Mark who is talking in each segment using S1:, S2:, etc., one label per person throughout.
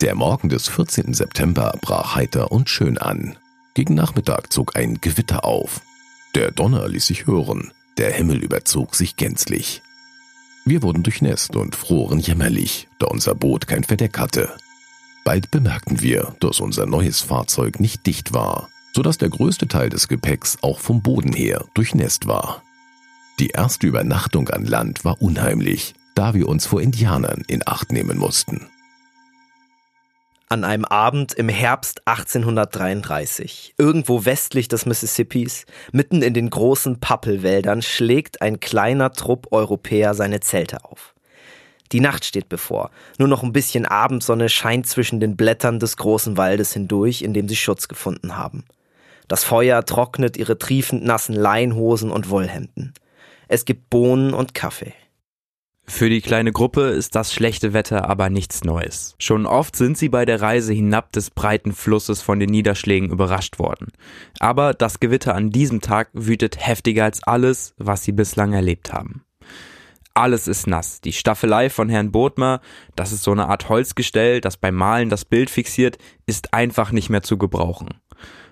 S1: Der Morgen des 14. September brach heiter und schön an. Gegen Nachmittag zog ein Gewitter auf. Der Donner ließ sich hören, der Himmel überzog sich gänzlich. Wir wurden durchnässt und froren jämmerlich, da unser Boot kein Verdeck hatte. Bald bemerkten wir, dass unser neues Fahrzeug nicht dicht war, so dass der größte Teil des Gepäcks auch vom Boden her durchnässt war. Die erste Übernachtung an Land war unheimlich, da wir uns vor Indianern in Acht nehmen mussten.
S2: An einem Abend im Herbst 1833, irgendwo westlich des Mississippis, mitten in den großen Pappelwäldern, schlägt ein kleiner Trupp Europäer seine Zelte auf. Die Nacht steht bevor. Nur noch ein bisschen Abendsonne scheint zwischen den Blättern des großen Waldes hindurch, in dem sie Schutz gefunden haben. Das Feuer trocknet ihre triefend nassen Leinhosen und Wollhemden. Es gibt Bohnen und Kaffee.
S3: Für die kleine Gruppe ist das schlechte Wetter aber nichts Neues. Schon oft sind sie bei der Reise hinab des breiten Flusses von den Niederschlägen überrascht worden. Aber das Gewitter an diesem Tag wütet heftiger als alles, was sie bislang erlebt haben. Alles ist nass. Die Staffelei von Herrn Bodmer, das ist so eine Art Holzgestell, das beim Malen das Bild fixiert, ist einfach nicht mehr zu gebrauchen.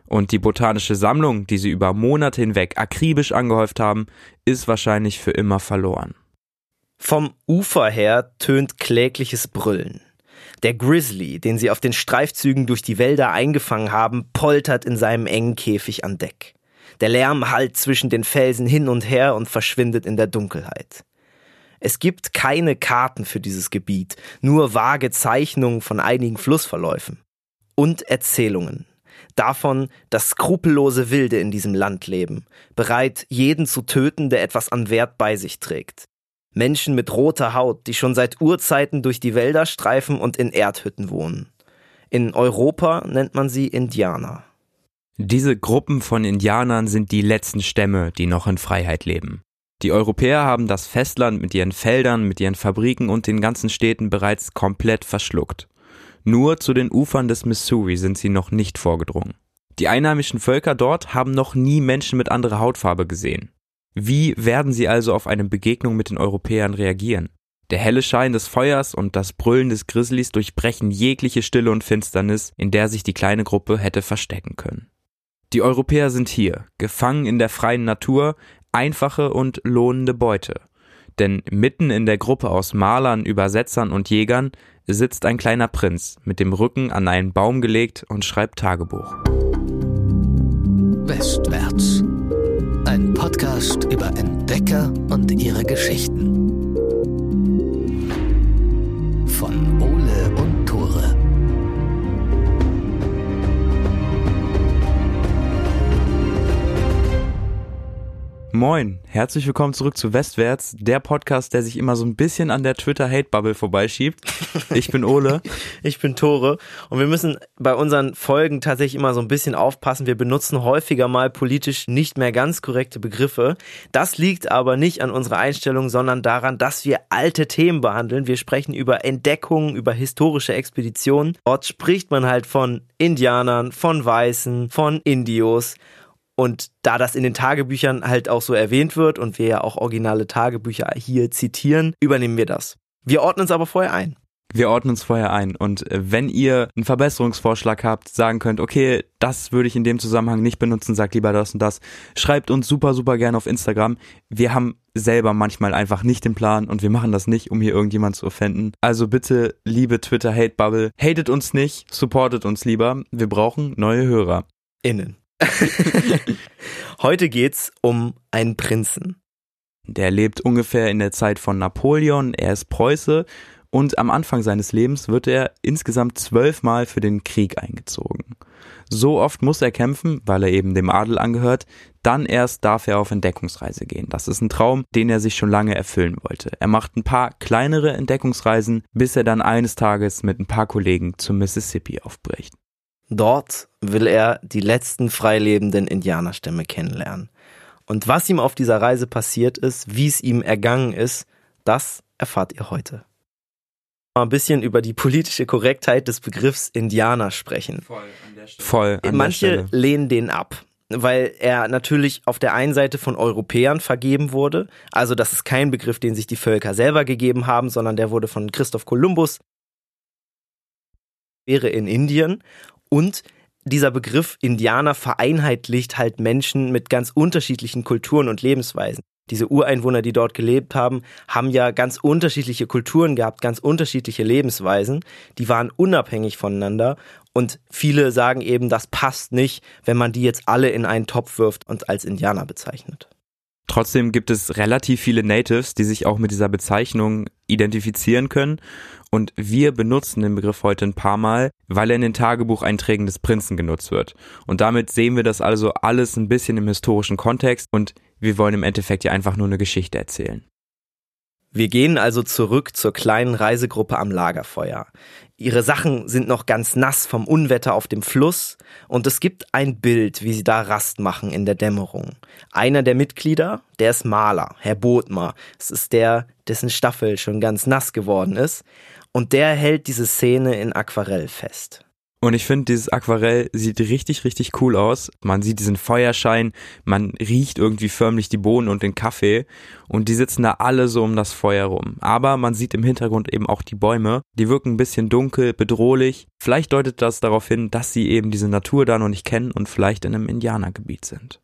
S3: Und die botanische Sammlung, die sie über Monate hinweg akribisch angehäuft haben, ist wahrscheinlich für immer verloren.
S2: Vom Ufer her tönt klägliches Brüllen. Der Grizzly, den sie auf den Streifzügen durch die Wälder eingefangen haben, poltert in seinem engen Käfig an Deck. Der Lärm hallt zwischen den Felsen hin und her und verschwindet in der Dunkelheit. Es gibt keine Karten für dieses Gebiet, nur vage Zeichnungen von einigen Flussverläufen. Und Erzählungen. Davon, dass skrupellose Wilde in diesem Land leben, bereit, jeden zu töten, der etwas an Wert bei sich trägt. Menschen mit roter Haut, die schon seit Urzeiten durch die Wälder streifen und in Erdhütten wohnen. In Europa nennt man sie Indianer.
S3: Diese Gruppen von Indianern sind die letzten Stämme, die noch in Freiheit leben. Die Europäer haben das Festland mit ihren Feldern, mit ihren Fabriken und den ganzen Städten bereits komplett verschluckt. Nur zu den Ufern des Missouri sind sie noch nicht vorgedrungen. Die einheimischen Völker dort haben noch nie Menschen mit anderer Hautfarbe gesehen. Wie werden sie also auf eine Begegnung mit den Europäern reagieren? Der helle Schein des Feuers und das Brüllen des Grizzlies durchbrechen jegliche Stille und Finsternis, in der sich die kleine Gruppe hätte verstecken können. Die Europäer sind hier, gefangen in der freien Natur, einfache und lohnende Beute. Denn mitten in der Gruppe aus Malern, Übersetzern und Jägern sitzt ein kleiner Prinz mit dem Rücken an einen Baum gelegt und schreibt Tagebuch.
S4: Westwärts ein Podcast über Entdecker und ihre Geschichten. Von Ole
S3: Moin, herzlich willkommen zurück zu Westwärts, der Podcast, der sich immer so ein bisschen an der Twitter-Hate-Bubble vorbeischiebt. Ich bin Ole.
S2: ich bin Tore. Und wir müssen bei unseren Folgen tatsächlich immer so ein bisschen aufpassen. Wir benutzen häufiger mal politisch nicht mehr ganz korrekte Begriffe. Das liegt aber nicht an unserer Einstellung, sondern daran, dass wir alte Themen behandeln. Wir sprechen über Entdeckungen, über historische Expeditionen. Dort spricht man halt von Indianern, von Weißen, von Indios. Und da das in den Tagebüchern halt auch so erwähnt wird und wir ja auch originale Tagebücher hier zitieren, übernehmen wir das. Wir ordnen es aber vorher ein.
S3: Wir ordnen uns vorher ein. Und äh, wenn ihr einen Verbesserungsvorschlag habt, sagen könnt, okay, das würde ich in dem Zusammenhang nicht benutzen, sagt lieber das und das, schreibt uns super, super gerne auf Instagram. Wir haben selber manchmal einfach nicht den Plan und wir machen das nicht, um hier irgendjemand zu offenden. Also bitte, liebe Twitter Hate Bubble, hatet uns nicht, supportet uns lieber. Wir brauchen neue Hörer.
S2: Innen. Heute geht's um einen Prinzen.
S3: Der lebt ungefähr in der Zeit von Napoleon, er ist Preuße und am Anfang seines Lebens wird er insgesamt zwölfmal für den Krieg eingezogen. So oft muss er kämpfen, weil er eben dem Adel angehört, dann erst darf er auf Entdeckungsreise gehen. Das ist ein Traum, den er sich schon lange erfüllen wollte. Er macht ein paar kleinere Entdeckungsreisen, bis er dann eines Tages mit ein paar Kollegen zum Mississippi aufbricht.
S2: Dort will er die letzten freilebenden Indianerstämme kennenlernen. Und was ihm auf dieser Reise passiert ist, wie es ihm ergangen ist, das erfahrt ihr heute. Mal ein bisschen über die politische Korrektheit des Begriffs Indianer sprechen.
S3: Voll an der Stelle. Voll
S2: an Manche
S3: der Stelle.
S2: lehnen den ab, weil er natürlich auf der einen Seite von Europäern vergeben wurde. Also das ist kein Begriff, den sich die Völker selber gegeben haben, sondern der wurde von Christoph Kolumbus wäre in Indien und dieser Begriff Indianer vereinheitlicht halt Menschen mit ganz unterschiedlichen Kulturen und Lebensweisen. Diese Ureinwohner, die dort gelebt haben, haben ja ganz unterschiedliche Kulturen gehabt, ganz unterschiedliche Lebensweisen. Die waren unabhängig voneinander und viele sagen eben, das passt nicht, wenn man die jetzt alle in einen Topf wirft und als Indianer bezeichnet.
S3: Trotzdem gibt es relativ viele Natives, die sich auch mit dieser Bezeichnung identifizieren können. Und wir benutzen den Begriff heute ein paar Mal, weil er in den Tagebucheinträgen des Prinzen genutzt wird. Und damit sehen wir das also alles ein bisschen im historischen Kontext und wir wollen im Endeffekt ja einfach nur eine Geschichte erzählen.
S2: Wir gehen also zurück zur kleinen Reisegruppe am Lagerfeuer. Ihre Sachen sind noch ganz nass vom Unwetter auf dem Fluss und es gibt ein Bild, wie sie da Rast machen in der Dämmerung. Einer der Mitglieder, der ist Maler, Herr Bodmer. Es ist der, dessen Staffel schon ganz nass geworden ist und der hält diese Szene in Aquarell fest.
S3: Und ich finde, dieses Aquarell sieht richtig, richtig cool aus. Man sieht diesen Feuerschein, man riecht irgendwie förmlich die Bohnen und den Kaffee und die sitzen da alle so um das Feuer rum. Aber man sieht im Hintergrund eben auch die Bäume, die wirken ein bisschen dunkel, bedrohlich. Vielleicht deutet das darauf hin, dass sie eben diese Natur da noch nicht kennen und vielleicht in einem Indianergebiet sind.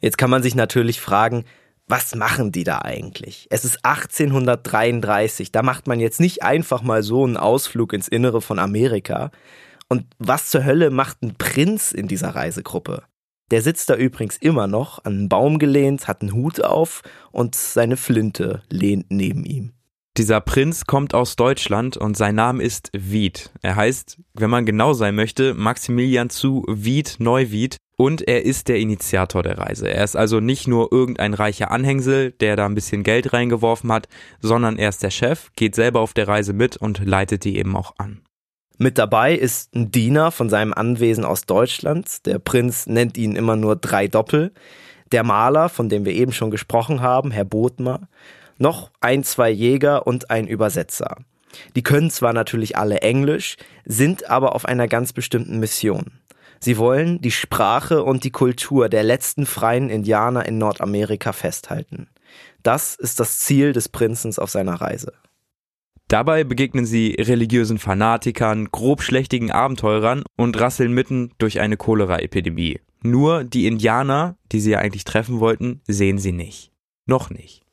S2: Jetzt kann man sich natürlich fragen, was machen die da eigentlich? Es ist 1833, da macht man jetzt nicht einfach mal so einen Ausflug ins Innere von Amerika, und was zur Hölle macht ein Prinz in dieser Reisegruppe? Der sitzt da übrigens immer noch, an einen Baum gelehnt, hat einen Hut auf und seine Flinte lehnt neben ihm.
S3: Dieser Prinz kommt aus Deutschland und sein Name ist Wied. Er heißt, wenn man genau sein möchte, Maximilian zu Wied Neuwied und er ist der Initiator der Reise. Er ist also nicht nur irgendein reicher Anhängsel, der da ein bisschen Geld reingeworfen hat, sondern er ist der Chef, geht selber auf der Reise mit und leitet die eben auch an.
S2: Mit dabei ist ein Diener von seinem Anwesen aus Deutschland. Der Prinz nennt ihn immer nur drei Doppel. Der Maler, von dem wir eben schon gesprochen haben, Herr Bodmer. Noch ein, zwei Jäger und ein Übersetzer. Die können zwar natürlich alle Englisch, sind aber auf einer ganz bestimmten Mission. Sie wollen die Sprache und die Kultur der letzten freien Indianer in Nordamerika festhalten. Das ist das Ziel des Prinzens auf seiner Reise.
S3: Dabei begegnen sie religiösen Fanatikern, grobschlächtigen Abenteurern und rasseln mitten durch eine Cholera-Epidemie. Nur die Indianer, die sie ja eigentlich treffen wollten, sehen sie nicht. Noch nicht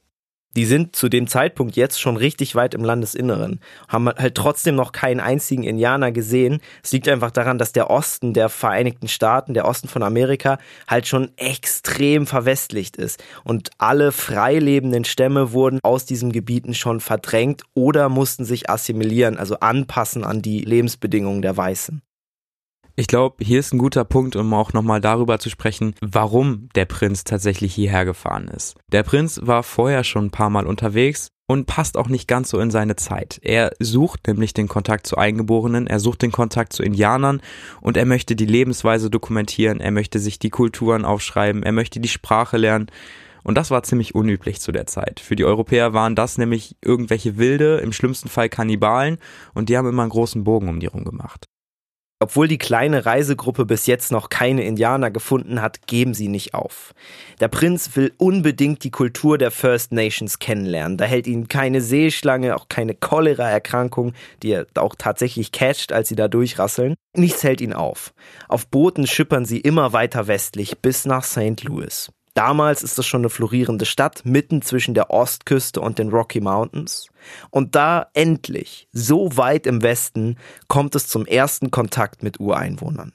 S2: die sind zu dem Zeitpunkt jetzt schon richtig weit im Landesinneren, haben halt trotzdem noch keinen einzigen Indianer gesehen. Es liegt einfach daran, dass der Osten der Vereinigten Staaten, der Osten von Amerika, halt schon extrem verwestlicht ist. Und alle frei lebenden Stämme wurden aus diesen Gebieten schon verdrängt oder mussten sich assimilieren, also anpassen an die Lebensbedingungen der Weißen.
S3: Ich glaube, hier ist ein guter Punkt, um auch nochmal darüber zu sprechen, warum der Prinz tatsächlich hierher gefahren ist. Der Prinz war vorher schon ein paar Mal unterwegs und passt auch nicht ganz so in seine Zeit. Er sucht nämlich den Kontakt zu Eingeborenen, er sucht den Kontakt zu Indianern und er möchte die Lebensweise dokumentieren, er möchte sich die Kulturen aufschreiben, er möchte die Sprache lernen. Und das war ziemlich unüblich zu der Zeit. Für die Europäer waren das nämlich irgendwelche Wilde, im schlimmsten Fall Kannibalen, und die haben immer einen großen Bogen um die rum gemacht.
S2: Obwohl die kleine Reisegruppe bis jetzt noch keine Indianer gefunden hat, geben sie nicht auf. Der Prinz will unbedingt die Kultur der First Nations kennenlernen. Da hält ihn keine Seeschlange, auch keine Cholera-Erkrankung, die er auch tatsächlich catcht, als sie da durchrasseln. Nichts hält ihn auf. Auf Booten schippern sie immer weiter westlich bis nach St. Louis. Damals ist es schon eine florierende Stadt, mitten zwischen der Ostküste und den Rocky Mountains. Und da endlich, so weit im Westen, kommt es zum ersten Kontakt mit Ureinwohnern.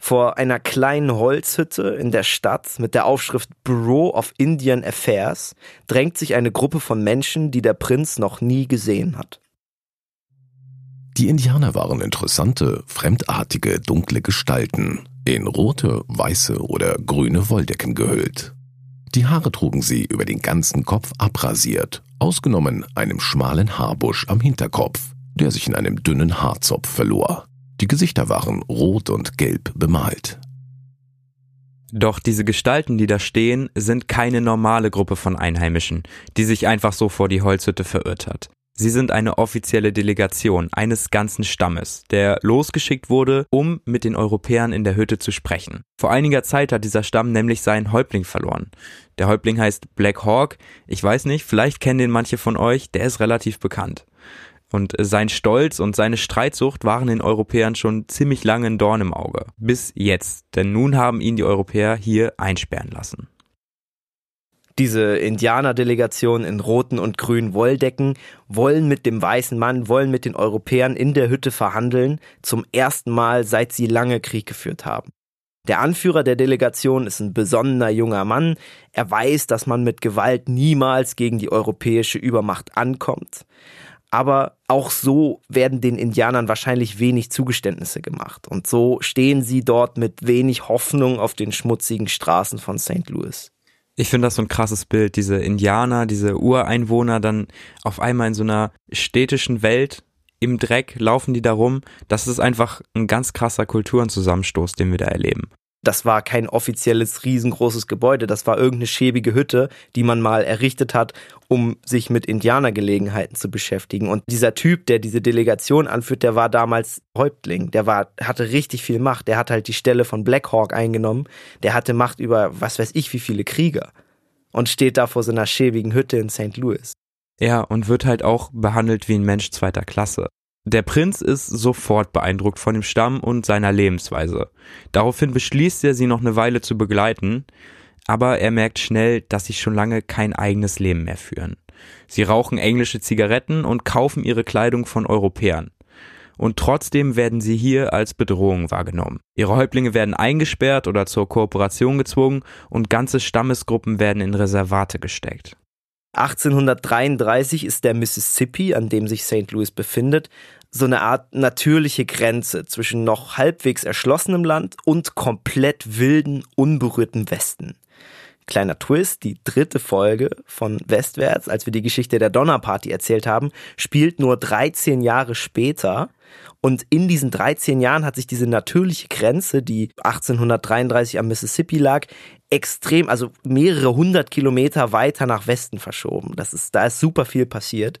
S2: Vor einer kleinen Holzhütte in der Stadt mit der Aufschrift Bureau of Indian Affairs drängt sich eine Gruppe von Menschen, die der Prinz noch nie gesehen hat.
S1: Die Indianer waren interessante, fremdartige, dunkle Gestalten, in rote, weiße oder grüne Wolldecken gehüllt. Die Haare trugen sie über den ganzen Kopf abrasiert, ausgenommen einem schmalen Haarbusch am Hinterkopf, der sich in einem dünnen Haarzopf verlor. Die Gesichter waren rot und gelb bemalt.
S3: Doch diese Gestalten, die da stehen, sind keine normale Gruppe von Einheimischen, die sich einfach so vor die Holzhütte verirrt hat. Sie sind eine offizielle Delegation eines ganzen Stammes, der losgeschickt wurde, um mit den Europäern in der Hütte zu sprechen. Vor einiger Zeit hat dieser Stamm nämlich seinen Häuptling verloren. Der Häuptling heißt Black Hawk. Ich weiß nicht, vielleicht kennen den manche von euch, der ist relativ bekannt. Und sein Stolz und seine Streitsucht waren den Europäern schon ziemlich lange ein Dorn im Auge. Bis jetzt, denn nun haben ihn die Europäer hier einsperren lassen.
S2: Diese Indianerdelegation in roten und grünen Wolldecken wollen mit dem weißen Mann, wollen mit den Europäern in der Hütte verhandeln, zum ersten Mal seit sie lange Krieg geführt haben. Der Anführer der Delegation ist ein besonnener junger Mann. Er weiß, dass man mit Gewalt niemals gegen die europäische Übermacht ankommt. Aber auch so werden den Indianern wahrscheinlich wenig Zugeständnisse gemacht. Und so stehen sie dort mit wenig Hoffnung auf den schmutzigen Straßen von St. Louis.
S3: Ich finde das so ein krasses Bild, diese Indianer, diese Ureinwohner dann auf einmal in so einer städtischen Welt im Dreck laufen die da rum. Das ist einfach ein ganz krasser Kulturenzusammenstoß, den wir da erleben.
S2: Das war kein offizielles riesengroßes Gebäude, das war irgendeine schäbige Hütte, die man mal errichtet hat, um sich mit Indianergelegenheiten zu beschäftigen. Und dieser Typ, der diese Delegation anführt, der war damals Häuptling, der war, hatte richtig viel Macht, der hat halt die Stelle von Blackhawk eingenommen, der hatte Macht über was weiß ich wie viele Krieger und steht da vor so einer schäbigen Hütte in St. Louis.
S3: Ja, und wird halt auch behandelt wie ein Mensch zweiter Klasse. Der Prinz ist sofort beeindruckt von dem Stamm und seiner Lebensweise. Daraufhin beschließt er, sie noch eine Weile zu begleiten, aber er merkt schnell, dass sie schon lange kein eigenes Leben mehr führen. Sie rauchen englische Zigaretten und kaufen ihre Kleidung von Europäern. Und trotzdem werden sie hier als Bedrohung wahrgenommen. Ihre Häuptlinge werden eingesperrt oder zur Kooperation gezwungen und ganze Stammesgruppen werden in Reservate gesteckt.
S2: 1833 ist der Mississippi, an dem sich St. Louis befindet, so eine Art natürliche Grenze zwischen noch halbwegs erschlossenem Land und komplett wilden, unberührten Westen. Kleiner Twist, die dritte Folge von Westwärts, als wir die Geschichte der Donnerparty erzählt haben, spielt nur 13 Jahre später. Und in diesen 13 Jahren hat sich diese natürliche Grenze, die 1833 am Mississippi lag, extrem, also mehrere hundert Kilometer weiter nach Westen verschoben. Das ist, da ist super viel passiert.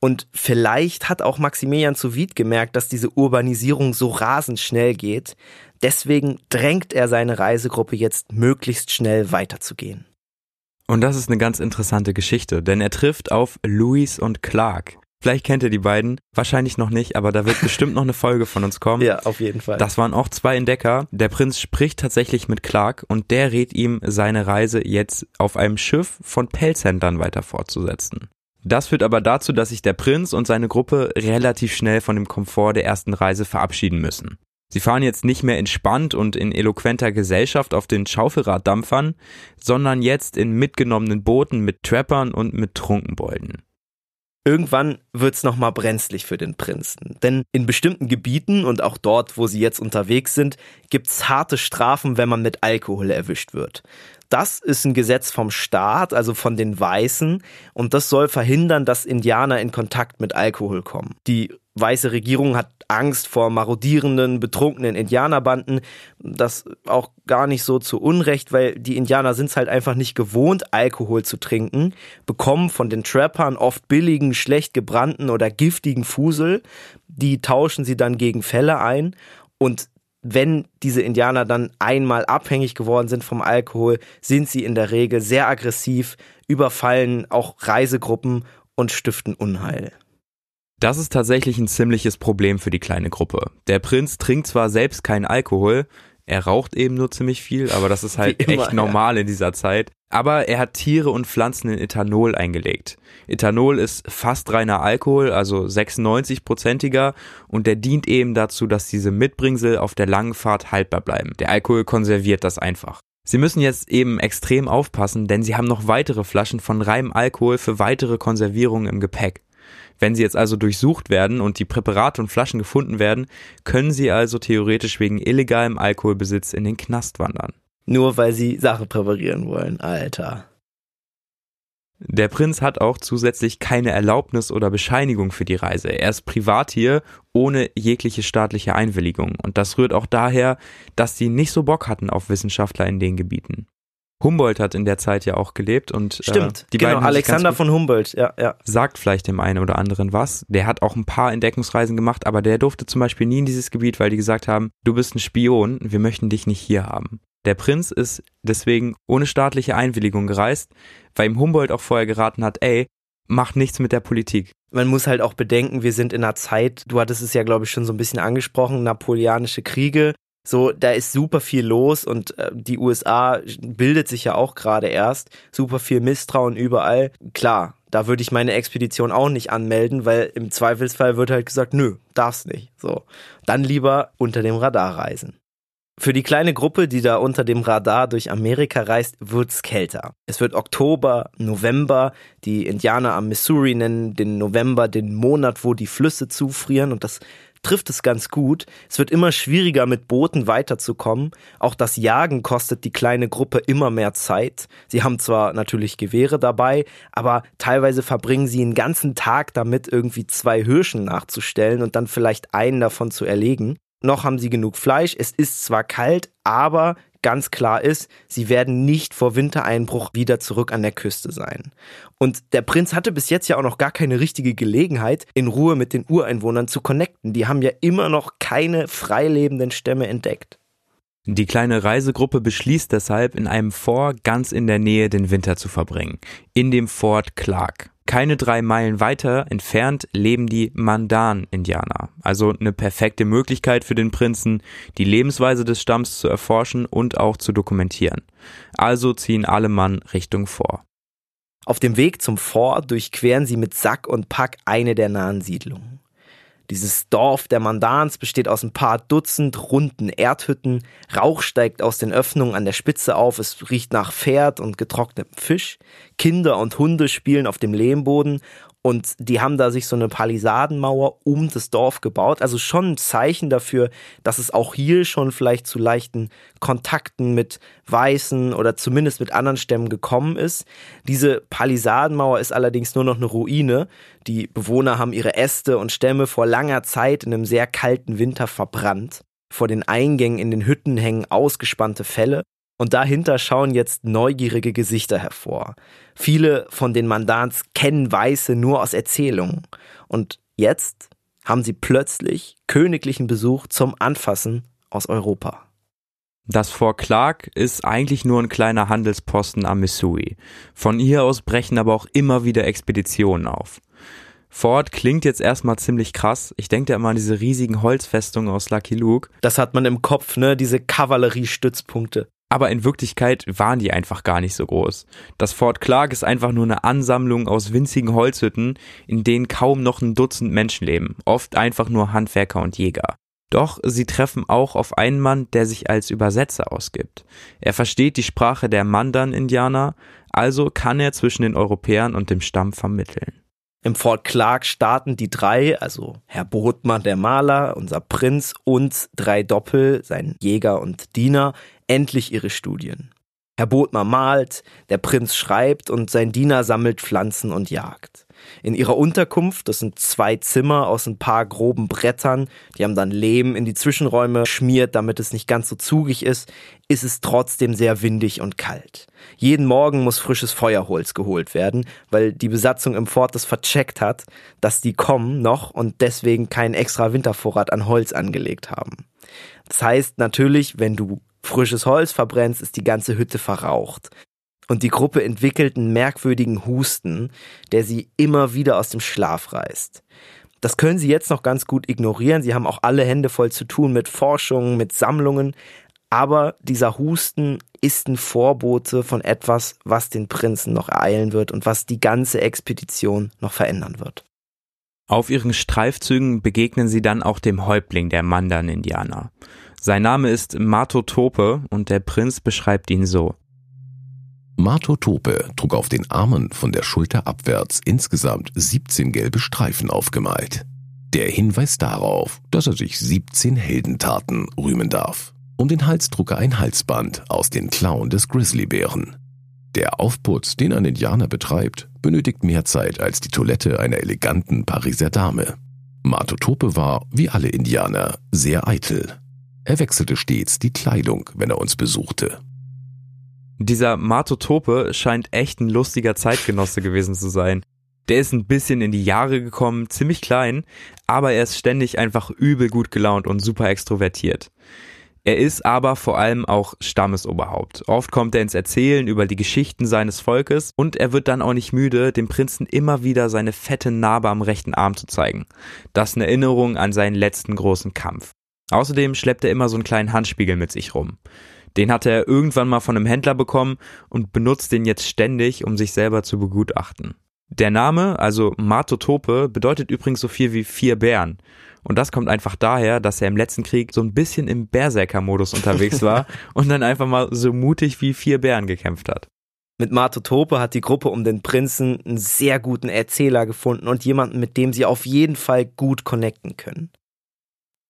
S2: Und vielleicht hat auch Maximilian zu Wied gemerkt, dass diese Urbanisierung so rasend schnell geht. Deswegen drängt er seine Reisegruppe jetzt möglichst schnell weiterzugehen.
S3: Und das ist eine ganz interessante Geschichte, denn er trifft auf Louis und Clark. Vielleicht kennt ihr die beiden, wahrscheinlich noch nicht, aber da wird bestimmt noch eine Folge von uns kommen.
S2: Ja, auf jeden Fall.
S3: Das waren auch zwei Entdecker. Der Prinz spricht tatsächlich mit Clark und der rät ihm, seine Reise jetzt auf einem Schiff von Pelzhändlern weiter fortzusetzen. Das führt aber dazu, dass sich der Prinz und seine Gruppe relativ schnell von dem Komfort der ersten Reise verabschieden müssen. Sie fahren jetzt nicht mehr entspannt und in eloquenter Gesellschaft auf den Schaufelraddampfern, sondern jetzt in mitgenommenen Booten mit Trappern und mit Trunkenbolden.
S2: Irgendwann wird's nochmal brenzlig für den Prinzen. Denn in bestimmten Gebieten und auch dort, wo sie jetzt unterwegs sind, gibt's harte Strafen, wenn man mit Alkohol erwischt wird. Das ist ein Gesetz vom Staat, also von den Weißen, und das soll verhindern, dass Indianer in Kontakt mit Alkohol kommen. Die weiße Regierung hat Angst vor marodierenden, betrunkenen Indianerbanden. Das auch gar nicht so zu Unrecht, weil die Indianer sind es halt einfach nicht gewohnt, Alkohol zu trinken, bekommen von den Trappern oft billigen, schlecht gebrannten oder giftigen Fusel. Die tauschen sie dann gegen Felle ein und wenn diese Indianer dann einmal abhängig geworden sind vom Alkohol, sind sie in der Regel sehr aggressiv, überfallen auch Reisegruppen und stiften Unheil.
S3: Das ist tatsächlich ein ziemliches Problem für die kleine Gruppe. Der Prinz trinkt zwar selbst keinen Alkohol, er raucht eben nur ziemlich viel, aber das ist halt immer, echt normal ja. in dieser Zeit. Aber er hat Tiere und Pflanzen in Ethanol eingelegt. Ethanol ist fast reiner Alkohol, also 96-prozentiger, und der dient eben dazu, dass diese Mitbringsel auf der langen Fahrt haltbar bleiben. Der Alkohol konserviert das einfach. Sie müssen jetzt eben extrem aufpassen, denn sie haben noch weitere Flaschen von reinem Alkohol für weitere Konservierungen im Gepäck. Wenn sie jetzt also durchsucht werden und die Präparate und Flaschen gefunden werden, können sie also theoretisch wegen illegalem Alkoholbesitz in den Knast wandern.
S2: Nur weil sie Sache präparieren wollen, Alter.
S3: Der Prinz hat auch zusätzlich keine Erlaubnis oder Bescheinigung für die Reise. Er ist privat hier, ohne jegliche staatliche Einwilligung. Und das rührt auch daher, dass sie nicht so Bock hatten auf Wissenschaftler in den Gebieten. Humboldt hat in der Zeit ja auch gelebt und
S2: äh, Stimmt, äh, die genau, beiden Alexander von Humboldt, ja, ja.
S3: Sagt vielleicht dem einen oder anderen was. Der hat auch ein paar Entdeckungsreisen gemacht, aber der durfte zum Beispiel nie in dieses Gebiet, weil die gesagt haben, du bist ein Spion, wir möchten dich nicht hier haben. Der Prinz ist deswegen ohne staatliche Einwilligung gereist, weil ihm Humboldt auch vorher geraten hat, ey, macht nichts mit der Politik.
S2: Man muss halt auch bedenken, wir sind in einer Zeit, du hattest es ja, glaube ich, schon so ein bisschen angesprochen, napoleonische Kriege. So, da ist super viel los und äh, die USA bildet sich ja auch gerade erst. Super viel Misstrauen überall. Klar, da würde ich meine Expedition auch nicht anmelden, weil im Zweifelsfall wird halt gesagt, nö, darfst nicht. So, dann lieber unter dem Radar reisen. Für die kleine Gruppe, die da unter dem Radar durch Amerika reist, wird's kälter. Es wird Oktober, November. Die Indianer am Missouri nennen den November den Monat, wo die Flüsse zufrieren und das trifft es ganz gut. Es wird immer schwieriger, mit Booten weiterzukommen. Auch das Jagen kostet die kleine Gruppe immer mehr Zeit. Sie haben zwar natürlich Gewehre dabei, aber teilweise verbringen sie einen ganzen Tag damit, irgendwie zwei Hirschen nachzustellen und dann vielleicht einen davon zu erlegen. Noch haben sie genug Fleisch. Es ist zwar kalt, aber ganz klar ist, sie werden nicht vor Wintereinbruch wieder zurück an der Küste sein. Und der Prinz hatte bis jetzt ja auch noch gar keine richtige Gelegenheit, in Ruhe mit den Ureinwohnern zu connecten. Die haben ja immer noch keine freilebenden Stämme entdeckt.
S3: Die kleine Reisegruppe beschließt deshalb, in einem Fort ganz in der Nähe den Winter zu verbringen. In dem Fort Clark. Keine drei Meilen weiter entfernt leben die Mandan-Indianer. Also eine perfekte Möglichkeit für den Prinzen, die Lebensweise des Stamms zu erforschen und auch zu dokumentieren. Also ziehen alle Mann Richtung Fort.
S2: Auf dem Weg zum Fort durchqueren sie mit Sack und Pack eine der nahen Siedlungen. Dieses Dorf der Mandans besteht aus ein paar Dutzend runden Erdhütten. Rauch steigt aus den Öffnungen an der Spitze auf. Es riecht nach Pferd und getrocknetem Fisch. Kinder und Hunde spielen auf dem Lehmboden und die haben da sich so eine Palisadenmauer um das Dorf gebaut. Also schon ein Zeichen dafür, dass es auch hier schon vielleicht zu leichten Kontakten mit Weißen oder zumindest mit anderen Stämmen gekommen ist. Diese Palisadenmauer ist allerdings nur noch eine Ruine. Die Bewohner haben ihre Äste und Stämme vor langer Zeit in einem sehr kalten Winter verbrannt. Vor den Eingängen in den Hütten hängen ausgespannte Felle und dahinter schauen jetzt neugierige Gesichter hervor. Viele von den Mandants kennen Weiße nur aus Erzählungen. Und jetzt haben sie plötzlich königlichen Besuch zum Anfassen aus Europa.
S3: Das Fort Clark ist eigentlich nur ein kleiner Handelsposten am Missouri. Von hier aus brechen aber auch immer wieder Expeditionen auf. Fort klingt jetzt erstmal ziemlich krass. Ich denke ja immer an diese riesigen Holzfestungen aus Lucky Luke.
S2: Das hat man im Kopf, ne? Diese Kavalleriestützpunkte.
S3: Aber in Wirklichkeit waren die einfach gar nicht so groß. Das Fort Clark ist einfach nur eine Ansammlung aus winzigen Holzhütten, in denen kaum noch ein Dutzend Menschen leben, oft einfach nur Handwerker und Jäger. Doch sie treffen auch auf einen Mann, der sich als Übersetzer ausgibt. Er versteht die Sprache der Mandan-Indianer, also kann er zwischen den Europäern und dem Stamm vermitteln.
S2: Im Fort Clark starten die drei, also Herr Botmann, der Maler, unser Prinz und drei Doppel, sein Jäger und Diener, endlich ihre Studien. Herr Botmer malt, der Prinz schreibt und sein Diener sammelt Pflanzen und jagt. In ihrer Unterkunft, das sind zwei Zimmer aus ein paar groben Brettern, die haben dann Lehm in die Zwischenräume schmiert, damit es nicht ganz so zugig ist, ist es trotzdem sehr windig und kalt. Jeden Morgen muss frisches Feuerholz geholt werden, weil die Besatzung im Fort das vercheckt hat, dass die kommen noch und deswegen keinen extra Wintervorrat an Holz angelegt haben. Das heißt natürlich, wenn du frisches Holz verbrennst, ist die ganze Hütte verraucht. Und die Gruppe entwickelt einen merkwürdigen Husten, der sie immer wieder aus dem Schlaf reißt. Das können sie jetzt noch ganz gut ignorieren. Sie haben auch alle Hände voll zu tun mit Forschungen, mit Sammlungen. Aber dieser Husten ist ein Vorbote von etwas, was den Prinzen noch ereilen wird und was die ganze Expedition noch verändern wird.
S3: Auf ihren Streifzügen begegnen sie dann auch dem Häuptling der Mandan-Indianer. Sein Name ist Matotope und der Prinz beschreibt ihn so.
S1: Matotope trug auf den Armen von der Schulter abwärts insgesamt 17 gelbe Streifen aufgemalt. Der Hinweis darauf, dass er sich 17 Heldentaten rühmen darf. Um den Hals trug er ein Halsband aus den Klauen des Grizzlybären. Der Aufputz, den ein Indianer betreibt, benötigt mehr Zeit als die Toilette einer eleganten Pariser Dame. Matotope war, wie alle Indianer, sehr eitel. Er wechselte stets die Kleidung, wenn er uns besuchte.
S3: Dieser Matotope scheint echt ein lustiger Zeitgenosse gewesen zu sein. Der ist ein bisschen in die Jahre gekommen, ziemlich klein, aber er ist ständig einfach übel gut gelaunt und super extrovertiert. Er ist aber vor allem auch Stammesoberhaupt. Oft kommt er ins Erzählen über die Geschichten seines Volkes und er wird dann auch nicht müde, dem Prinzen immer wieder seine fette Narbe am rechten Arm zu zeigen. Das in Erinnerung an seinen letzten großen Kampf. Außerdem schleppt er immer so einen kleinen Handspiegel mit sich rum. Den hat er irgendwann mal von einem Händler bekommen und benutzt den jetzt ständig, um sich selber zu begutachten. Der Name, also Matotope, bedeutet übrigens so viel wie vier Bären. Und das kommt einfach daher, dass er im letzten Krieg so ein bisschen im Berserker-Modus unterwegs war und dann einfach mal so mutig wie vier Bären gekämpft hat.
S2: Mit Matotope hat die Gruppe um den Prinzen einen sehr guten Erzähler gefunden und jemanden, mit dem sie auf jeden Fall gut connecten können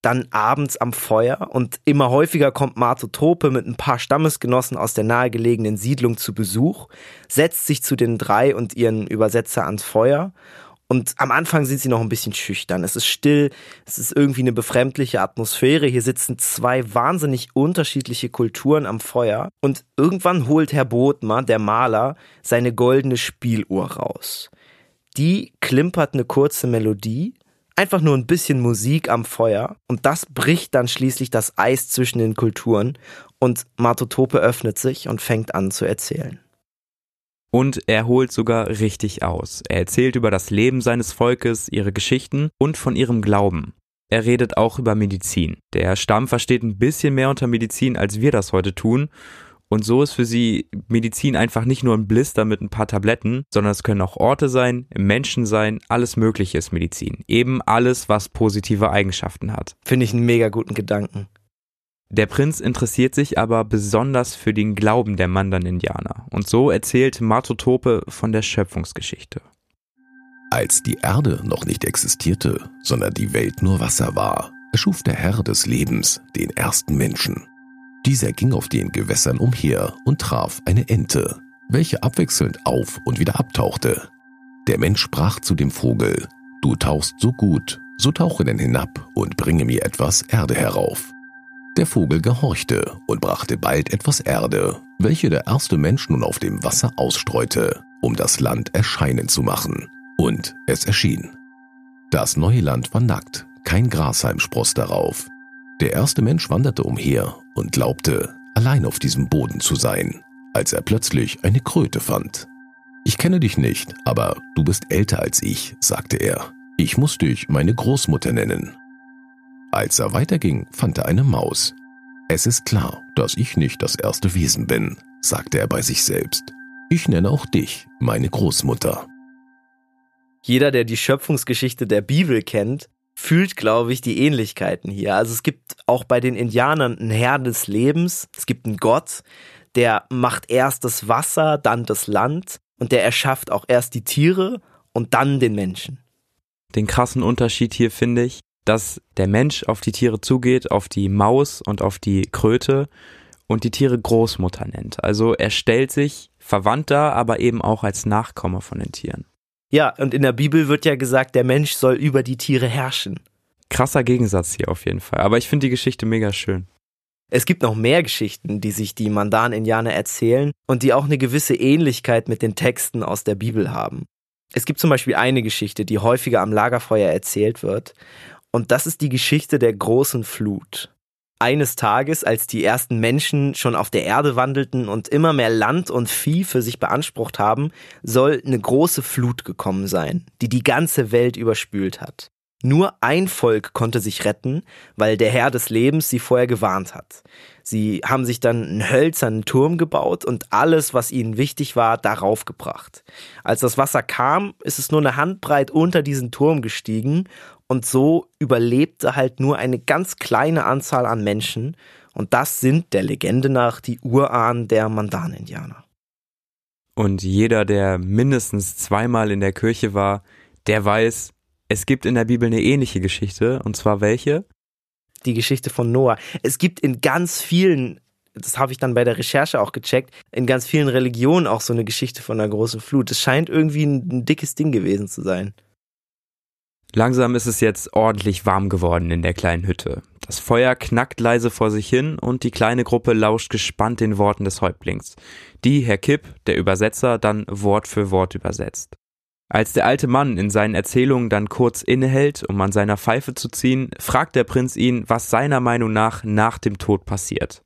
S2: dann abends am Feuer und immer häufiger kommt Martotope mit ein paar Stammesgenossen aus der nahegelegenen Siedlung zu Besuch, setzt sich zu den drei und ihren Übersetzer ans Feuer und am Anfang sind sie noch ein bisschen schüchtern. Es ist still, es ist irgendwie eine befremdliche Atmosphäre. Hier sitzen zwei wahnsinnig unterschiedliche Kulturen am Feuer. Und irgendwann holt Herr Bodmer, der Maler, seine goldene Spieluhr raus. Die klimpert eine kurze Melodie einfach nur ein bisschen Musik am Feuer und das bricht dann schließlich das Eis zwischen den Kulturen und Matotope öffnet sich und fängt an zu erzählen.
S3: Und er holt sogar richtig aus. Er erzählt über das Leben seines Volkes, ihre Geschichten und von ihrem Glauben. Er redet auch über Medizin. Der Stamm versteht ein bisschen mehr unter Medizin, als wir das heute tun und so ist für sie Medizin einfach nicht nur ein Blister mit ein paar Tabletten, sondern es können auch Orte sein, Menschen sein, alles Mögliche ist Medizin. Eben alles, was positive Eigenschaften hat.
S2: Finde ich einen mega guten Gedanken.
S3: Der Prinz interessiert sich aber besonders für den Glauben der Mandan-Indianer. Und so erzählt Matotope von der Schöpfungsgeschichte.
S1: Als die Erde noch nicht existierte, sondern die Welt nur Wasser war, erschuf der Herr des Lebens den ersten Menschen. Dieser ging auf den Gewässern umher und traf eine Ente, welche abwechselnd auf und wieder abtauchte. Der Mensch sprach zu dem Vogel, Du tauchst so gut, so tauche denn hinab und bringe mir etwas Erde herauf. Der Vogel gehorchte und brachte bald etwas Erde, welche der erste Mensch nun auf dem Wasser ausstreute, um das Land erscheinen zu machen. Und es erschien. Das neue Land war nackt, kein Grashalm spross darauf, der erste Mensch wanderte umher und glaubte, allein auf diesem Boden zu sein, als er plötzlich eine Kröte fand. Ich kenne dich nicht, aber du bist älter als ich, sagte er. Ich muss dich meine Großmutter nennen. Als er weiterging, fand er eine Maus. Es ist klar, dass ich nicht das erste Wesen bin, sagte er bei sich selbst. Ich nenne auch dich meine Großmutter.
S2: Jeder, der die Schöpfungsgeschichte der Bibel kennt, fühlt, glaube ich, die Ähnlichkeiten hier. Also es gibt auch bei den Indianern einen Herr des Lebens. Es gibt einen Gott, der macht erst das Wasser, dann das Land und der erschafft auch erst die Tiere und dann den Menschen.
S3: Den krassen Unterschied hier finde ich, dass der Mensch auf die Tiere zugeht, auf die Maus und auf die Kröte und die Tiere Großmutter nennt. Also er stellt sich verwandter, aber eben auch als Nachkomme von den Tieren.
S2: Ja, und in der Bibel wird ja gesagt, der Mensch soll über die Tiere herrschen.
S3: Krasser Gegensatz hier auf jeden Fall. Aber ich finde die Geschichte mega schön.
S2: Es gibt noch mehr Geschichten, die sich die Mandan-Indianer erzählen und die auch eine gewisse Ähnlichkeit mit den Texten aus der Bibel haben. Es gibt zum Beispiel eine Geschichte, die häufiger am Lagerfeuer erzählt wird. Und das ist die Geschichte der großen Flut. Eines Tages, als die ersten Menschen schon auf der Erde wandelten und immer mehr Land und Vieh für sich beansprucht haben, soll eine große Flut gekommen sein, die die ganze Welt überspült hat. Nur ein Volk konnte sich retten, weil der Herr des Lebens sie vorher gewarnt hat. Sie haben sich dann einen hölzernen Turm gebaut und alles, was ihnen wichtig war, darauf gebracht. Als das Wasser kam, ist es nur eine Handbreit unter diesen Turm gestiegen und so überlebte halt nur eine ganz kleine Anzahl an Menschen. Und das sind der Legende nach die Urahnen der Mandan-Indianer.
S3: Und jeder, der mindestens zweimal in der Kirche war, der weiß, es gibt in der Bibel eine ähnliche Geschichte. Und zwar welche?
S2: Die Geschichte von Noah. Es gibt in ganz vielen das habe ich dann bei der Recherche auch gecheckt, in ganz vielen Religionen auch so eine Geschichte von einer großen Flut. Es scheint irgendwie ein, ein dickes Ding gewesen zu sein.
S3: Langsam ist es jetzt ordentlich warm geworden in der kleinen Hütte. Das Feuer knackt leise vor sich hin und die kleine Gruppe lauscht gespannt den Worten des Häuptlings, die Herr Kipp, der Übersetzer, dann Wort für Wort übersetzt. Als der alte Mann in seinen Erzählungen dann kurz innehält, um an seiner Pfeife zu ziehen, fragt der Prinz ihn, was seiner Meinung nach nach dem Tod passiert.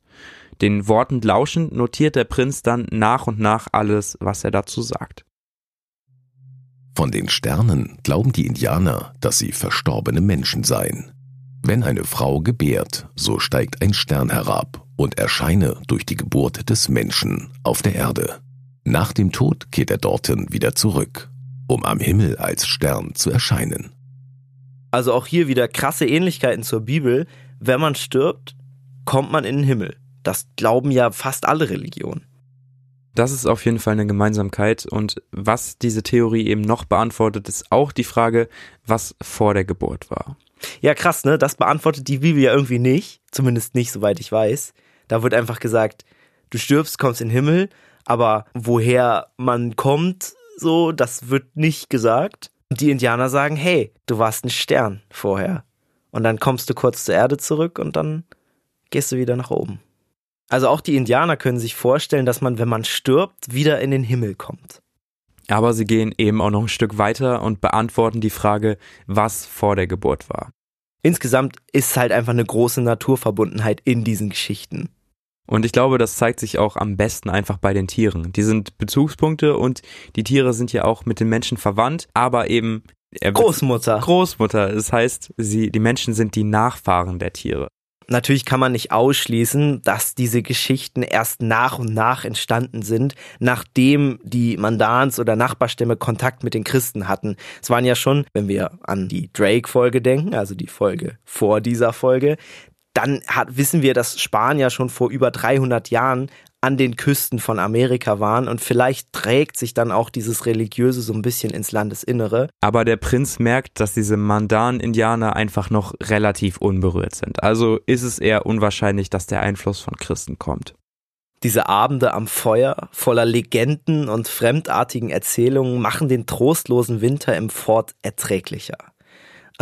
S3: Den Worten lauschend notiert der Prinz dann nach und nach alles, was er dazu sagt.
S1: Von den Sternen glauben die Indianer, dass sie verstorbene Menschen seien. Wenn eine Frau gebärt, so steigt ein Stern herab und erscheine durch die Geburt des Menschen auf der Erde. Nach dem Tod kehrt er dorthin wieder zurück, um am Himmel als Stern zu erscheinen.
S2: Also auch hier wieder krasse Ähnlichkeiten zur Bibel. Wenn man stirbt, kommt man in den Himmel. Das glauben ja fast alle Religionen.
S3: Das ist auf jeden Fall eine Gemeinsamkeit und was diese Theorie eben noch beantwortet, ist auch die Frage, was vor der Geburt war.
S2: Ja, krass, ne? Das beantwortet die Bibel ja irgendwie nicht, zumindest nicht, soweit ich weiß. Da wird einfach gesagt, du stirbst, kommst in den Himmel, aber woher man kommt, so, das wird nicht gesagt. Und die Indianer sagen, hey, du warst ein Stern vorher. Und dann kommst du kurz zur Erde zurück und dann gehst du wieder nach oben. Also auch die Indianer können sich vorstellen, dass man, wenn man stirbt, wieder in den Himmel kommt.
S3: Aber sie gehen eben auch noch ein Stück weiter und beantworten die Frage, was vor der Geburt war.
S2: Insgesamt ist halt einfach eine große Naturverbundenheit in diesen Geschichten.
S3: Und ich glaube, das zeigt sich auch am besten einfach bei den Tieren. Die sind Bezugspunkte und die Tiere sind ja auch mit den Menschen verwandt, aber eben
S2: Großmutter.
S3: Großmutter. Das heißt, sie, die Menschen sind die Nachfahren der Tiere.
S2: Natürlich kann man nicht ausschließen, dass diese Geschichten erst nach und nach entstanden sind, nachdem die Mandans oder Nachbarstämme Kontakt mit den Christen hatten. Es waren ja schon, wenn wir an die Drake-Folge denken, also die Folge vor dieser Folge, dann hat, wissen wir, dass Spanier schon vor über 300 Jahren an den Küsten von Amerika waren und vielleicht trägt sich dann auch dieses Religiöse so ein bisschen ins Landesinnere.
S3: Aber der Prinz merkt, dass diese Mandan-Indianer einfach noch relativ unberührt sind. Also ist es eher unwahrscheinlich, dass der Einfluss von Christen kommt.
S2: Diese Abende am Feuer voller Legenden und fremdartigen Erzählungen machen den trostlosen Winter im Fort erträglicher.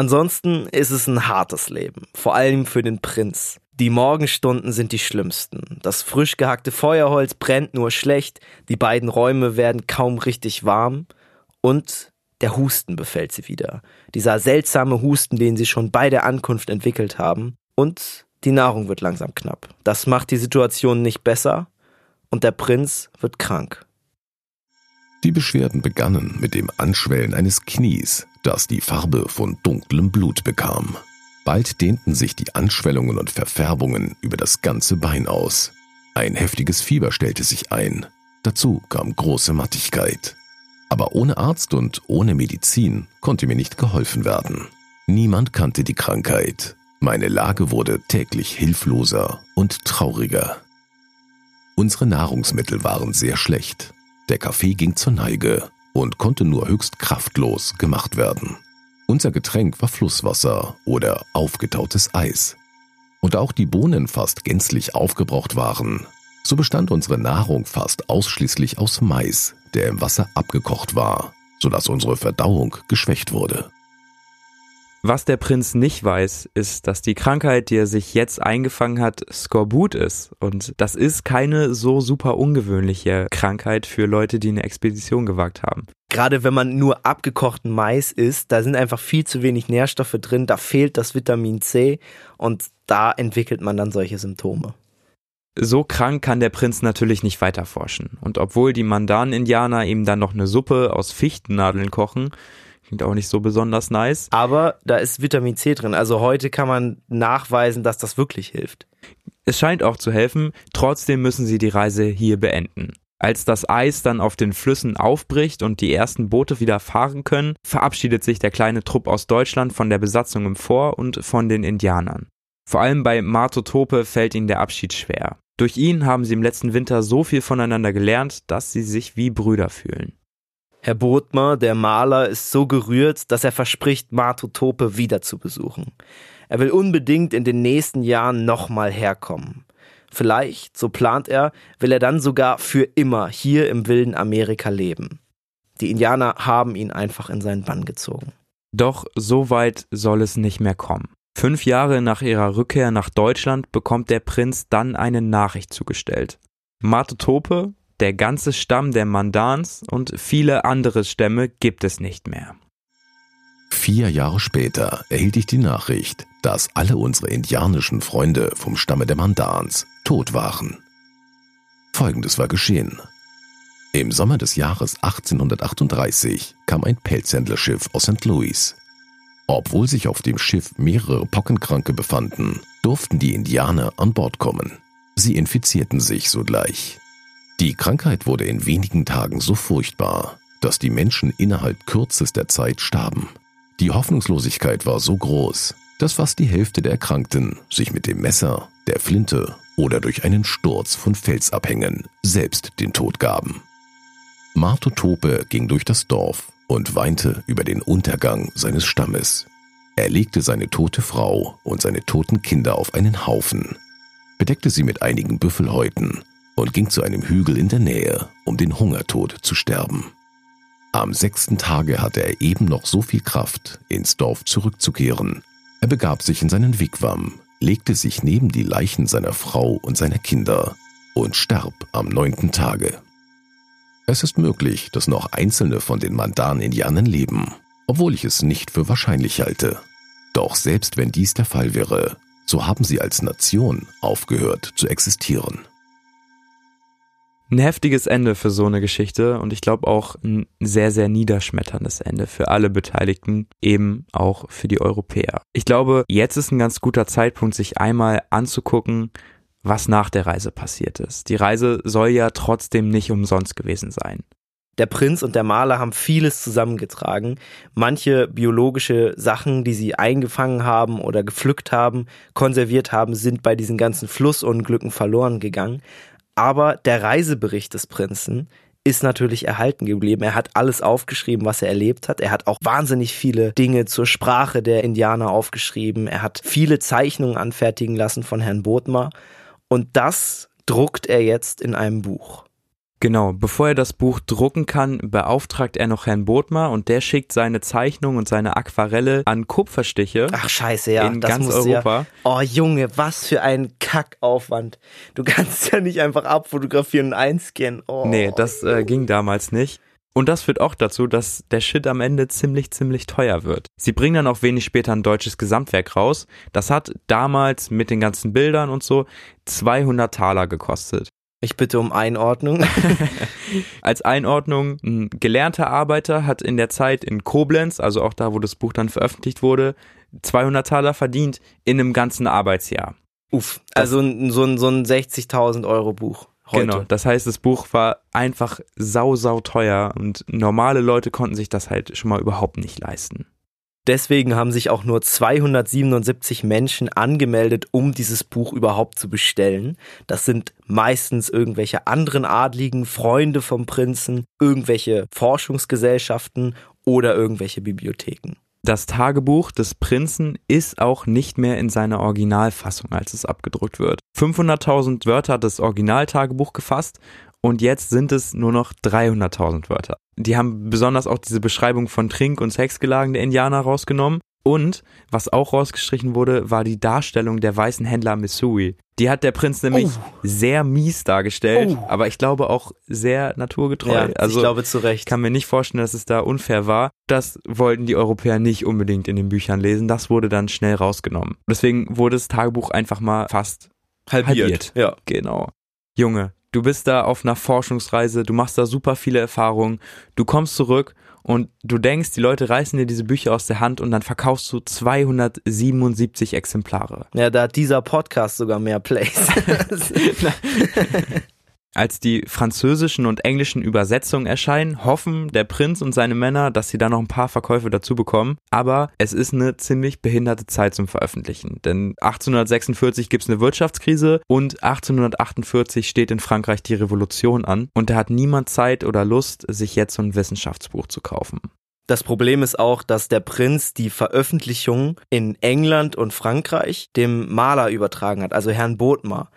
S2: Ansonsten ist es ein hartes Leben, vor allem für den Prinz. Die Morgenstunden sind die schlimmsten. Das frisch gehackte Feuerholz brennt nur schlecht, die beiden Räume werden kaum richtig warm und der Husten befällt sie wieder. Dieser seltsame Husten, den sie schon bei der Ankunft entwickelt haben. Und die Nahrung wird langsam knapp. Das macht die Situation nicht besser und der Prinz wird krank.
S1: Die Beschwerden begannen mit dem Anschwellen eines Knies, das die Farbe von dunklem Blut bekam. Bald dehnten sich die Anschwellungen und Verfärbungen über das ganze Bein aus. Ein heftiges Fieber stellte sich ein. Dazu kam große Mattigkeit. Aber ohne Arzt und ohne Medizin konnte mir nicht geholfen werden. Niemand kannte die Krankheit. Meine Lage wurde täglich hilfloser und trauriger. Unsere Nahrungsmittel waren sehr schlecht. Der Kaffee ging zur Neige und konnte nur höchst kraftlos gemacht werden. Unser Getränk war Flusswasser oder aufgetautes Eis. Und auch die Bohnen fast gänzlich aufgebraucht waren. So bestand unsere Nahrung fast ausschließlich aus Mais, der im Wasser abgekocht war, sodass unsere Verdauung geschwächt wurde.
S3: Was der Prinz nicht weiß, ist, dass die Krankheit, die er sich jetzt eingefangen hat, Skorbut ist. Und das ist keine so super ungewöhnliche Krankheit für Leute, die eine Expedition gewagt haben.
S2: Gerade wenn man nur abgekochten Mais isst, da sind einfach viel zu wenig Nährstoffe drin, da fehlt das Vitamin C und da entwickelt man dann solche Symptome.
S3: So krank kann der Prinz natürlich nicht weiter forschen. Und obwohl die Mandan-Indianer ihm dann noch eine Suppe aus Fichtennadeln kochen, Klingt auch nicht so besonders nice.
S2: Aber da ist Vitamin C drin. Also heute kann man nachweisen, dass das wirklich hilft.
S3: Es scheint auch zu helfen. Trotzdem müssen sie die Reise hier beenden. Als das Eis dann auf den Flüssen aufbricht und die ersten Boote wieder fahren können, verabschiedet sich der kleine Trupp aus Deutschland von der Besatzung im Vor und von den Indianern. Vor allem bei Marto Tope fällt ihnen der Abschied schwer. Durch ihn haben sie im letzten Winter so viel voneinander gelernt, dass sie sich wie Brüder fühlen.
S2: Herr Bodmer, der Maler, ist so gerührt, dass er verspricht, Martotope wieder zu besuchen. Er will unbedingt in den nächsten Jahren nochmal herkommen. Vielleicht, so plant er, will er dann sogar für immer hier im wilden Amerika leben. Die Indianer haben ihn einfach in seinen Bann gezogen.
S3: Doch so weit soll es nicht mehr kommen. Fünf Jahre nach ihrer Rückkehr nach Deutschland bekommt der Prinz dann eine Nachricht zugestellt. Martotope, der ganze Stamm der Mandans und viele andere Stämme gibt es nicht mehr.
S1: Vier Jahre später erhielt ich die Nachricht, dass alle unsere indianischen Freunde vom Stamme der Mandans tot waren. Folgendes war geschehen. Im Sommer des Jahres 1838 kam ein Pelzhändlerschiff aus St. Louis. Obwohl sich auf dem Schiff mehrere Pockenkranke befanden, durften die Indianer an Bord kommen. Sie infizierten sich sogleich. Die Krankheit wurde in wenigen Tagen so furchtbar, dass die Menschen innerhalb kürzester Zeit starben. Die Hoffnungslosigkeit war so groß, dass fast die Hälfte der Erkrankten sich mit dem Messer, der Flinte oder durch einen Sturz von Felsabhängen selbst den Tod gaben. Marto Tope ging durch das Dorf und weinte über den Untergang seines Stammes. Er legte seine tote Frau und seine toten Kinder auf einen Haufen, bedeckte sie mit einigen Büffelhäuten und ging zu einem Hügel in der Nähe, um den Hungertod zu sterben. Am sechsten Tage hatte er eben noch so viel Kraft, ins Dorf zurückzukehren. Er begab sich in seinen Wigwam, legte sich neben die Leichen seiner Frau und seiner Kinder und starb am neunten Tage. Es ist möglich, dass noch einzelne von den Mandan-Indianern leben, obwohl ich es nicht für wahrscheinlich halte. Doch selbst wenn dies der Fall wäre, so haben sie als Nation aufgehört zu existieren.
S3: Ein heftiges Ende für so eine Geschichte und ich glaube auch ein sehr, sehr niederschmetterndes Ende für alle Beteiligten, eben auch für die Europäer. Ich glaube, jetzt ist ein ganz guter Zeitpunkt, sich einmal anzugucken, was nach der Reise passiert ist. Die Reise soll ja trotzdem nicht umsonst gewesen sein.
S2: Der Prinz und der Maler haben vieles zusammengetragen. Manche biologische Sachen, die sie eingefangen haben oder gepflückt haben, konserviert haben, sind bei diesen ganzen Flussunglücken verloren gegangen. Aber der Reisebericht des Prinzen ist natürlich erhalten geblieben. Er hat alles aufgeschrieben, was er erlebt hat. Er hat auch wahnsinnig viele Dinge zur Sprache der Indianer aufgeschrieben. Er hat viele Zeichnungen anfertigen lassen von Herrn Bodmer. Und das druckt er jetzt in einem Buch.
S3: Genau, bevor er das Buch drucken kann, beauftragt er noch Herrn Bodmer und der schickt seine Zeichnung und seine Aquarelle an Kupferstiche.
S2: Ach scheiße, ja,
S3: in ganz Europa. Ja,
S2: oh Junge, was für ein Kackaufwand. Du kannst ja nicht einfach abfotografieren und einscannen. Oh.
S3: Nee, das äh, ging damals nicht. Und das führt auch dazu, dass der Shit am Ende ziemlich, ziemlich teuer wird. Sie bringen dann auch wenig später ein deutsches Gesamtwerk raus. Das hat damals mit den ganzen Bildern und so 200 Taler gekostet.
S2: Ich bitte um Einordnung.
S3: Als Einordnung, ein gelernter Arbeiter hat in der Zeit in Koblenz, also auch da, wo das Buch dann veröffentlicht wurde, 200 Taler verdient in einem ganzen Arbeitsjahr.
S2: Uff, also so ein, so ein 60.000 Euro Buch. Heute. Genau,
S3: das heißt, das Buch war einfach sau, sau teuer und normale Leute konnten sich das halt schon mal überhaupt nicht leisten.
S2: Deswegen haben sich auch nur 277 Menschen angemeldet, um dieses Buch überhaupt zu bestellen. Das sind meistens irgendwelche anderen Adligen, Freunde vom Prinzen, irgendwelche Forschungsgesellschaften oder irgendwelche Bibliotheken.
S3: Das Tagebuch des Prinzen ist auch nicht mehr in seiner Originalfassung, als es abgedruckt wird. 500.000 Wörter hat das Originaltagebuch gefasst und jetzt sind es nur noch 300.000 Wörter. Die haben besonders auch diese Beschreibung von Trink- und Sexgelagen der Indianer rausgenommen. Und was auch rausgestrichen wurde, war die Darstellung der weißen Händler Missouri. Die hat der Prinz nämlich oh. sehr mies dargestellt, oh. aber ich glaube auch sehr naturgetreu. Ja,
S2: also ich glaube zu Recht.
S3: Kann mir nicht vorstellen, dass es da unfair war. Das wollten die Europäer nicht unbedingt in den Büchern lesen. Das wurde dann schnell rausgenommen. Deswegen wurde das Tagebuch einfach mal fast halbiert. halbiert.
S2: Ja,
S3: genau. Junge, du bist da auf einer Forschungsreise, du machst da super viele Erfahrungen, du kommst zurück und du denkst, die Leute reißen dir diese Bücher aus der Hand und dann verkaufst du 277 Exemplare.
S2: Ja, da hat dieser Podcast sogar mehr Plays.
S3: Als die französischen und englischen Übersetzungen erscheinen, hoffen der Prinz und seine Männer, dass sie da noch ein paar Verkäufe dazu bekommen. Aber es ist eine ziemlich behinderte Zeit zum Veröffentlichen. Denn 1846 gibt es eine Wirtschaftskrise und 1848 steht in Frankreich die Revolution an. Und da hat niemand Zeit oder Lust, sich jetzt so ein Wissenschaftsbuch zu kaufen.
S2: Das Problem ist auch, dass der Prinz die Veröffentlichung in England und Frankreich dem Maler übertragen hat, also Herrn Bodmer.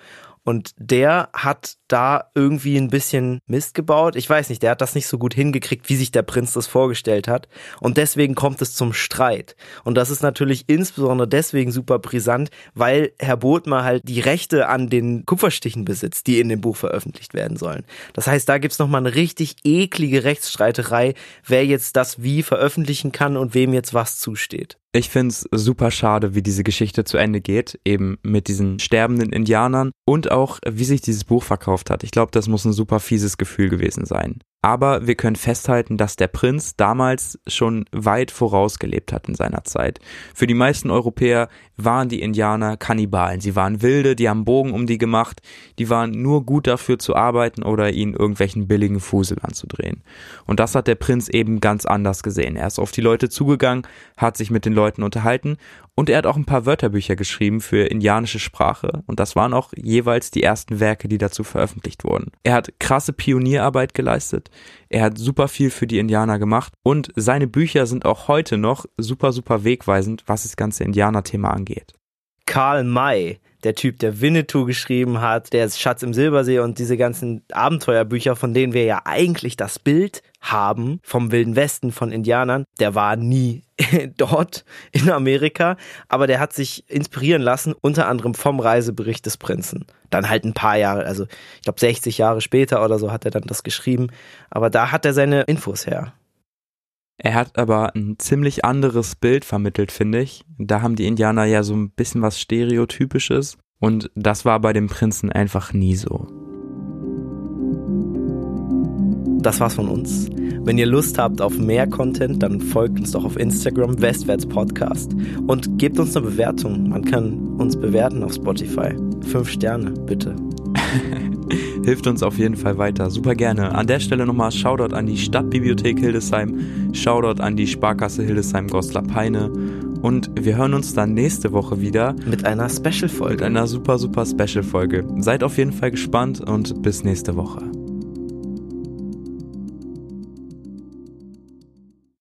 S2: Und der hat da irgendwie ein bisschen Mist gebaut. Ich weiß nicht, der hat das nicht so gut hingekriegt, wie sich der Prinz das vorgestellt hat. Und deswegen kommt es zum Streit. Und das ist natürlich insbesondere deswegen super brisant, weil Herr Bothmer halt die Rechte an den Kupferstichen besitzt, die in dem Buch veröffentlicht werden sollen. Das heißt, da gibt's nochmal eine richtig eklige Rechtsstreiterei, wer jetzt das wie veröffentlichen kann und wem jetzt was zusteht.
S3: Ich find's super schade, wie diese Geschichte zu Ende geht, eben mit diesen sterbenden Indianern und auch, wie sich dieses Buch verkauft hat. Ich glaube, das muss ein super fieses Gefühl gewesen sein. Aber wir können festhalten, dass der Prinz damals schon weit vorausgelebt hat in seiner Zeit. Für die meisten Europäer waren die Indianer Kannibalen. Sie waren Wilde, die haben Bogen um die gemacht, die waren nur gut dafür zu arbeiten oder ihnen irgendwelchen billigen Fusel anzudrehen. Und das hat der Prinz eben ganz anders gesehen. Er ist auf die Leute zugegangen, hat sich mit den Leuten unterhalten und er hat auch ein paar Wörterbücher geschrieben für indianische Sprache und das waren auch jeweils die ersten Werke, die dazu veröffentlicht wurden. Er hat krasse Pionierarbeit geleistet, er hat super viel für die Indianer gemacht und seine Bücher sind auch heute noch super, super wegweisend, was das ganze Indianer-Thema angeht.
S2: Karl May, der Typ, der Winnetou geschrieben hat, der Schatz im Silbersee und diese ganzen Abenteuerbücher, von denen wir ja eigentlich das Bild haben vom Wilden Westen von Indianern, der war nie dort in Amerika, aber der hat sich inspirieren lassen, unter anderem vom Reisebericht des Prinzen. Dann halt ein paar Jahre, also ich glaube 60 Jahre später oder so hat er dann das geschrieben, aber da hat er seine Infos her.
S3: Er hat aber ein ziemlich anderes Bild vermittelt, finde ich. Da haben die Indianer ja so ein bisschen was Stereotypisches und das war bei dem Prinzen einfach nie so.
S2: Das war's von uns. Wenn ihr Lust habt auf mehr Content, dann folgt uns doch auf Instagram Westwärts Podcast und gebt uns eine Bewertung. Man kann uns bewerten auf Spotify. Fünf Sterne, bitte.
S3: hilft uns auf jeden Fall weiter. Super gerne. An der Stelle nochmal Shoutout an die Stadtbibliothek Hildesheim, Shoutout an die Sparkasse Hildesheim-Goslar-Peine. Und wir hören uns dann nächste Woche wieder.
S2: Mit einer Special-Folge.
S3: Mit einer super, super Special-Folge. Seid auf jeden Fall gespannt und bis nächste Woche.